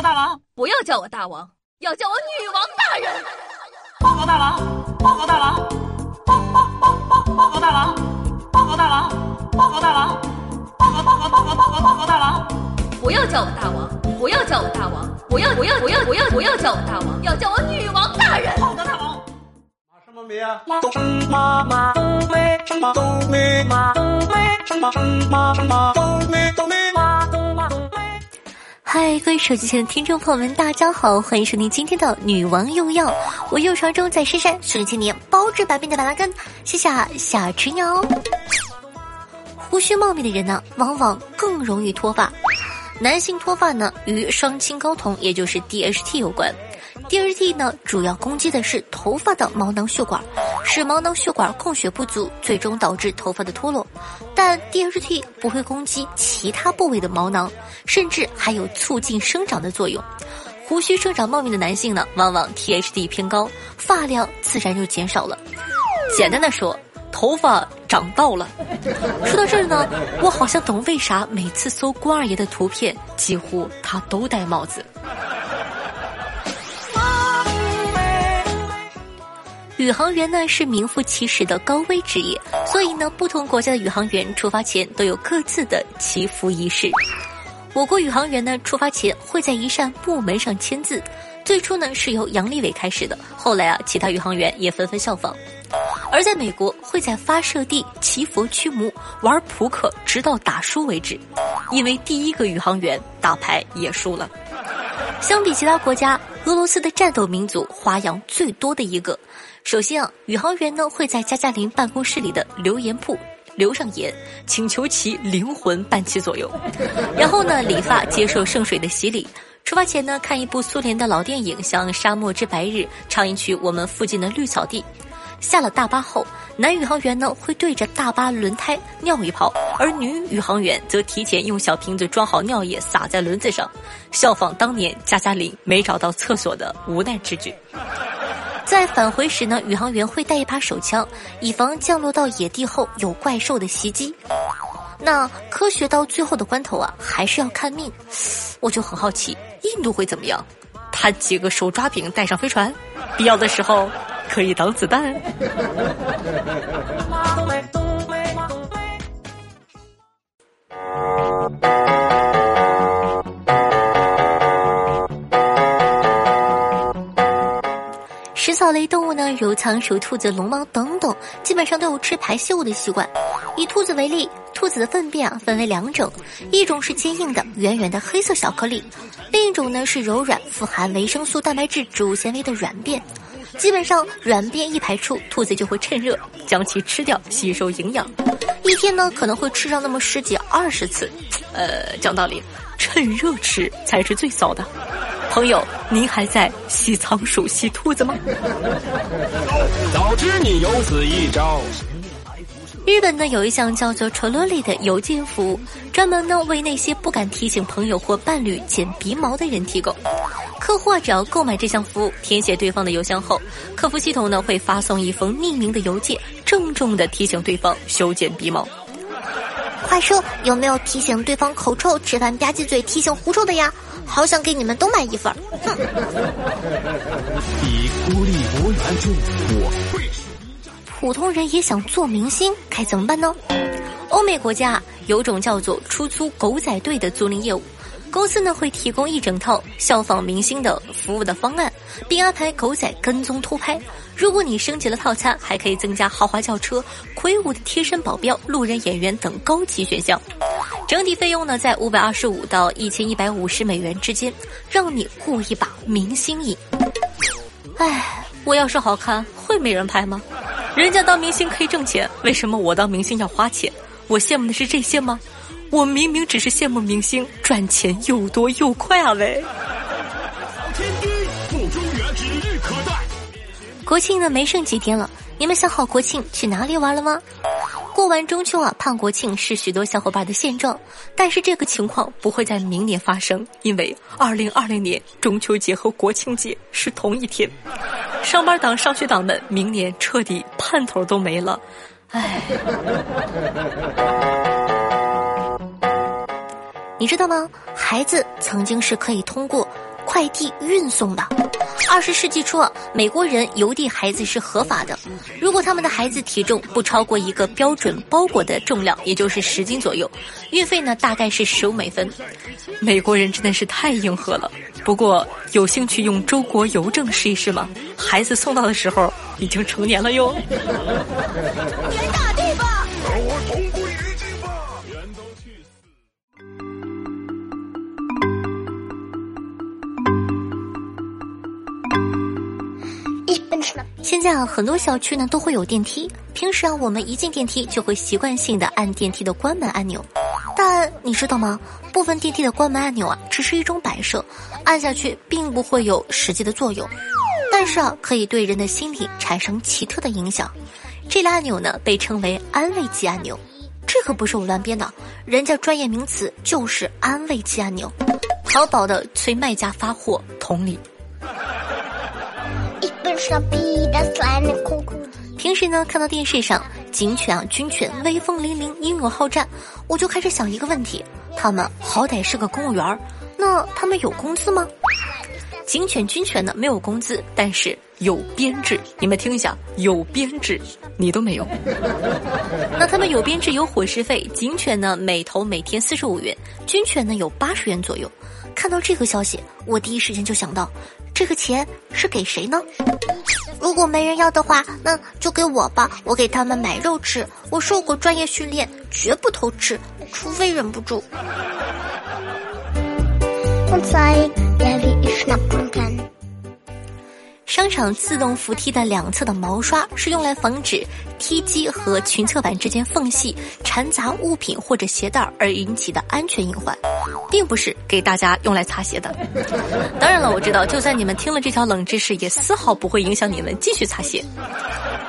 报大王，不要叫我大王，要叫我女王大人。报告大王，报告大王，报报报报报告大王，报告大王，报告大王，报告报告报告报告报告大王。不要叫我大王，不要叫我大王，不要不要不要不要不要叫我大王，要叫我女王大人。报告大王。马什么梅啊？马马梅什么东梅马东梅什么马什么东梅东梅马东马东梅。嗨，各位手机前的听众朋友们，大家好，欢迎收听今天的《女王用药》，我又传中在深山数千年，包治百病的板蓝根，谢谢小雏鸟。胡须茂密的人呢，往往更容易脱发。男性脱发呢，与双氢睾酮，也就是 DHT 有关。DHT 呢，主要攻击的是头发的毛囊血管，使毛囊血管供血不足，最终导致头发的脱落。但 DHT 不会攻击其他部位的毛囊，甚至还有促进生长的作用。胡须生长茂密的男性呢，往往 THD 偏高，发量自然就减少了。简单的说。头发长到了。说到这儿呢，我好像懂为啥每次搜关二爷的图片，几乎他都戴帽子。宇航员呢是名副其实的高危职业，所以呢，不同国家的宇航员出发前都有各自的祈福仪式。我国宇航员呢出发前会在一扇木门上签字，最初呢是由杨利伟开始的，后来啊，其他宇航员也纷纷效仿。而在美国，会在发射地祈福驱魔、玩扑克，直到打输为止。因为第一个宇航员打牌也输了。相比其他国家，俄罗斯的战斗民族花样最多的一个。首先啊，宇航员呢会在加加林办公室里的留言簿留上言，请求其灵魂伴其左右。然后呢，理发，接受圣水的洗礼。出发前呢，看一部苏联的老电影，像《沙漠之白日》，唱一曲我们附近的绿草地。下了大巴后，男宇航员呢会对着大巴轮胎尿一泡，而女宇航员则提前用小瓶子装好尿液洒在轮子上，效仿当年加加林没找到厕所的无奈之举。在返回时呢，宇航员会带一把手枪，以防降落到野地后有怪兽的袭击。那科学到最后的关头啊，还是要看命。我就很好奇，印度会怎么样？他几个手抓饼带上飞船，必要的时候。可以挡子弹。食草类动物呢，如仓鼠、兔子、龙猫等等，基本上都有吃排泄物的习惯。以兔子为例，兔子的粪便啊分为两种，一种是坚硬的、圆圆的黑色小颗粒，另一种呢是柔软、富含维生素、蛋白质、植物纤维的软便。基本上软便一排出，兔子就会趁热将其吃掉，吸收营养。一天呢可能会吃上那么十几二十次。呃，讲道理，趁热吃才是最骚的。朋友，您还在吸仓鼠、吸兔子吗？早知你有此一招。日本呢有一项叫做 Traloli 的邮件服务，专门呢为那些不敢提醒朋友或伴侣剪鼻毛的人提供。客户只要购买这项服务，填写对方的邮箱后，客服系统呢会发送一封匿名的邮件，郑重的提醒对方修剪鼻毛。快说，有没有提醒对方口臭、吃饭吧唧嘴、提醒狐臭的呀？好想给你们都买一份。哼。以孤立无援中，我会。普通人也想做明星，该怎么办呢？欧美国家有种叫做出租狗仔队的租赁业务。公司呢会提供一整套效仿明星的服务的方案，并安排狗仔跟踪偷拍。如果你升级了套餐，还可以增加豪华轿车、魁梧的贴身保镖、路人演员等高级选项。整体费用呢在五百二十五到一千一百五十美元之间，让你过一把明星瘾。唉，我要是好看，会没人拍吗？人家当明星可以挣钱，为什么我当明星要花钱？我羡慕的是这些吗？我明明只是羡慕明星赚钱又多又快啊！喂，国庆呢没剩几天了，你们想好国庆去哪里玩了吗？过完中秋啊，盼国庆是许多小伙伴的现状，但是这个情况不会在明年发生，因为二零二零年中秋节和国庆节是同一天，上班党、上学党们明年彻底盼头都没了，唉。你知道吗？孩子曾经是可以通过快递运送的。二十世纪初，啊，美国人邮递孩子是合法的，如果他们的孩子体重不超过一个标准包裹的重量，也就是十斤左右，运费呢大概是十五美分。美国人真的是太硬核了。不过有兴趣用中国邮政试一试吗？孩子送到的时候已经成年了哟。现在啊，很多小区呢都会有电梯。平时啊，我们一进电梯就会习惯性的按电梯的关门按钮。但你知道吗？部分电梯的关门按钮啊，只是一种摆设，按下去并不会有实际的作用。但是啊，可以对人的心理产生奇特的影响。这类按钮呢，被称为安慰剂按钮。这可不是我乱编的，人家专业名词就是安慰剂按钮。淘宝的催卖家发货，同理。平时呢，看到电视上警犬啊、军犬威风凛凛、英勇好战，我就开始想一个问题：他们好歹是个公务员，那他们有工资吗？警犬、军犬呢没有工资，但是有编制。你们听一下，有编制，你都没有。那他们有编制，有伙食费。警犬呢每头每天四十五元，军犬呢有八十元左右。看到这个消息，我第一时间就想到，这个钱是给谁呢？如果没人要的话，那就给我吧，我给他们买肉吃。我受过专业训练，绝不偷吃，除非忍不住。商场自动扶梯的两侧的毛刷是用来防止梯机和裙侧板之间缝隙缠杂物品或者鞋带而引起的安全隐患，并不是给大家用来擦鞋的。当然了，我知道，就算你们听了这条冷知识，也丝毫不会影响你们继续擦鞋。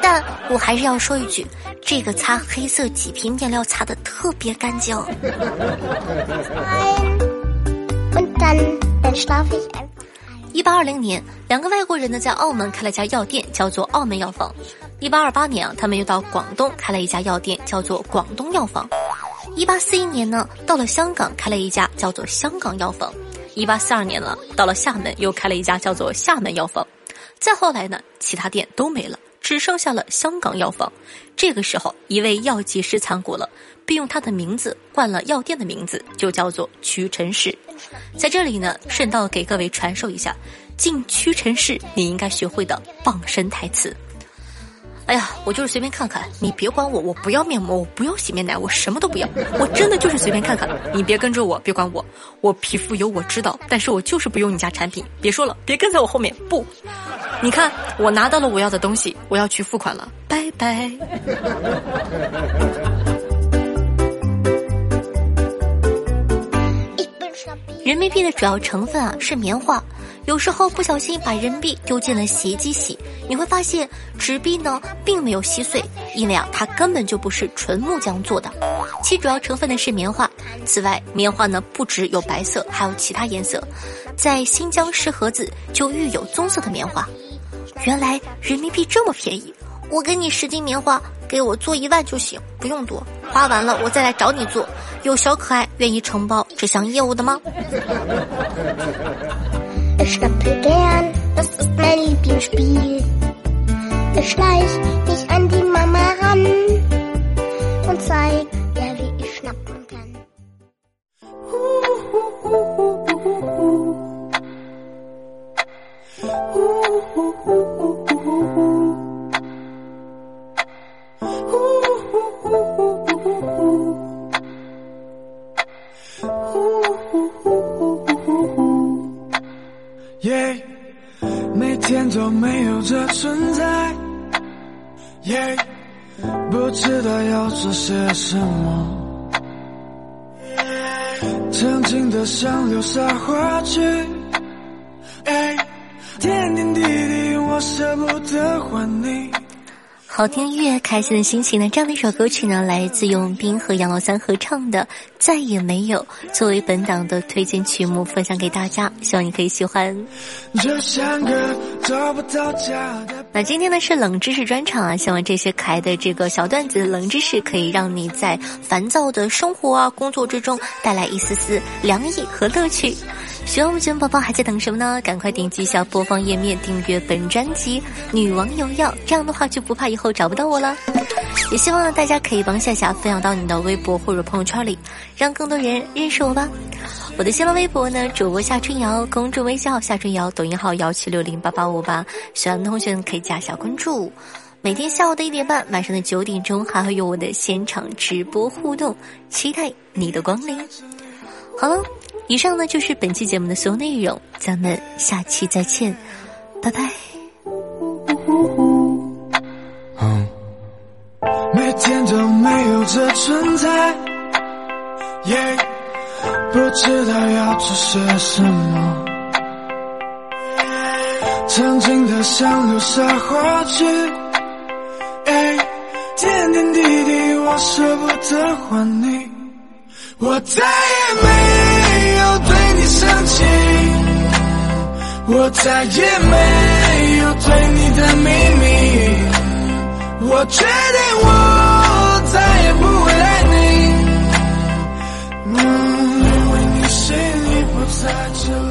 但我还是要说一句，这个擦黑色麂皮面料擦的特别干净。一八二零年，两个外国人呢在澳门开了家药店，叫做澳门药房。一八二八年啊，他们又到广东开了一家药店，叫做广东药房。一八四一年呢，到了香港开了一家叫做香港药房。一八四二年了，到了厦门又开了一家叫做厦门药房。再后来呢，其他店都没了，只剩下了香港药房。这个时候，一位药剂师参股了。并用他的名字冠了药店的名字，就叫做屈臣氏。在这里呢，顺道给各位传授一下进屈臣氏你应该学会的傍身台词。哎呀，我就是随便看看，你别管我，我不要面膜，我不要洗面奶，我什么都不要，我真的就是随便看看，你别跟着我，别管我，我皮肤油我知道，但是我就是不用你家产品。别说了，别跟在我后面，不，你看我拿到了我要的东西，我要去付款了，拜拜。人民币的主要成分啊是棉花，有时候不小心把人民币丢进了洗衣机洗，你会发现纸币呢并没有稀碎，因为啊它根本就不是纯木浆做的，其主要成分呢是棉花。此外，棉花呢不只有白色，还有其他颜色，在新疆石河子就育有棕色的棉花。原来人民币这么便宜，我给你十斤棉花，给我做一万就行，不用多。花完了，我再来找你做。有小可爱愿意承包这项业务的吗？Ich stapel gern, das ist mein Lieblingsspiel. Ich schleich mich an die Mama ran und zeig 都没有这存在，耶，不知道要做些什么，曾经的想流洒花去，哎，点点滴滴我舍不得还你。好听音乐，开心的心情呢？这样的一首歌曲呢，来自永斌和杨老三合唱的《再也没有》，作为本档的推荐曲目分享给大家，希望你可以喜欢。就像个找不到家的那今天呢是冷知识专场啊，希望这些可爱的这个小段子、冷知识可以让你在烦躁的生活啊、工作之中带来一丝丝凉意和乐趣。喜欢我们节目宝宝还在等什么呢？赶快点击一下播放页面订阅本专辑《女王有药》，这样的话就不怕以后找不到我了。也希望大家可以帮夏夏分享到你的微博或者朋友圈里，让更多人认识我吧。我的新浪微博呢，主播夏春瑶，公众微信号夏春瑶，抖音号幺七六零八八五八，喜欢的同学可以加下关注。每天下午的一点半，晚上的九点钟还会有我的现场直播互动，期待你的光临。好了，以上呢就是本期节目的所有内容，咱们下期再见，拜拜。每天都没有这存在。不知道要做些什么。曾经的像流沙滑去哎点点滴滴我舍不得还你。我再也没有对你生气我再也没有对你的秘密。我确定我再也不会爱你 such a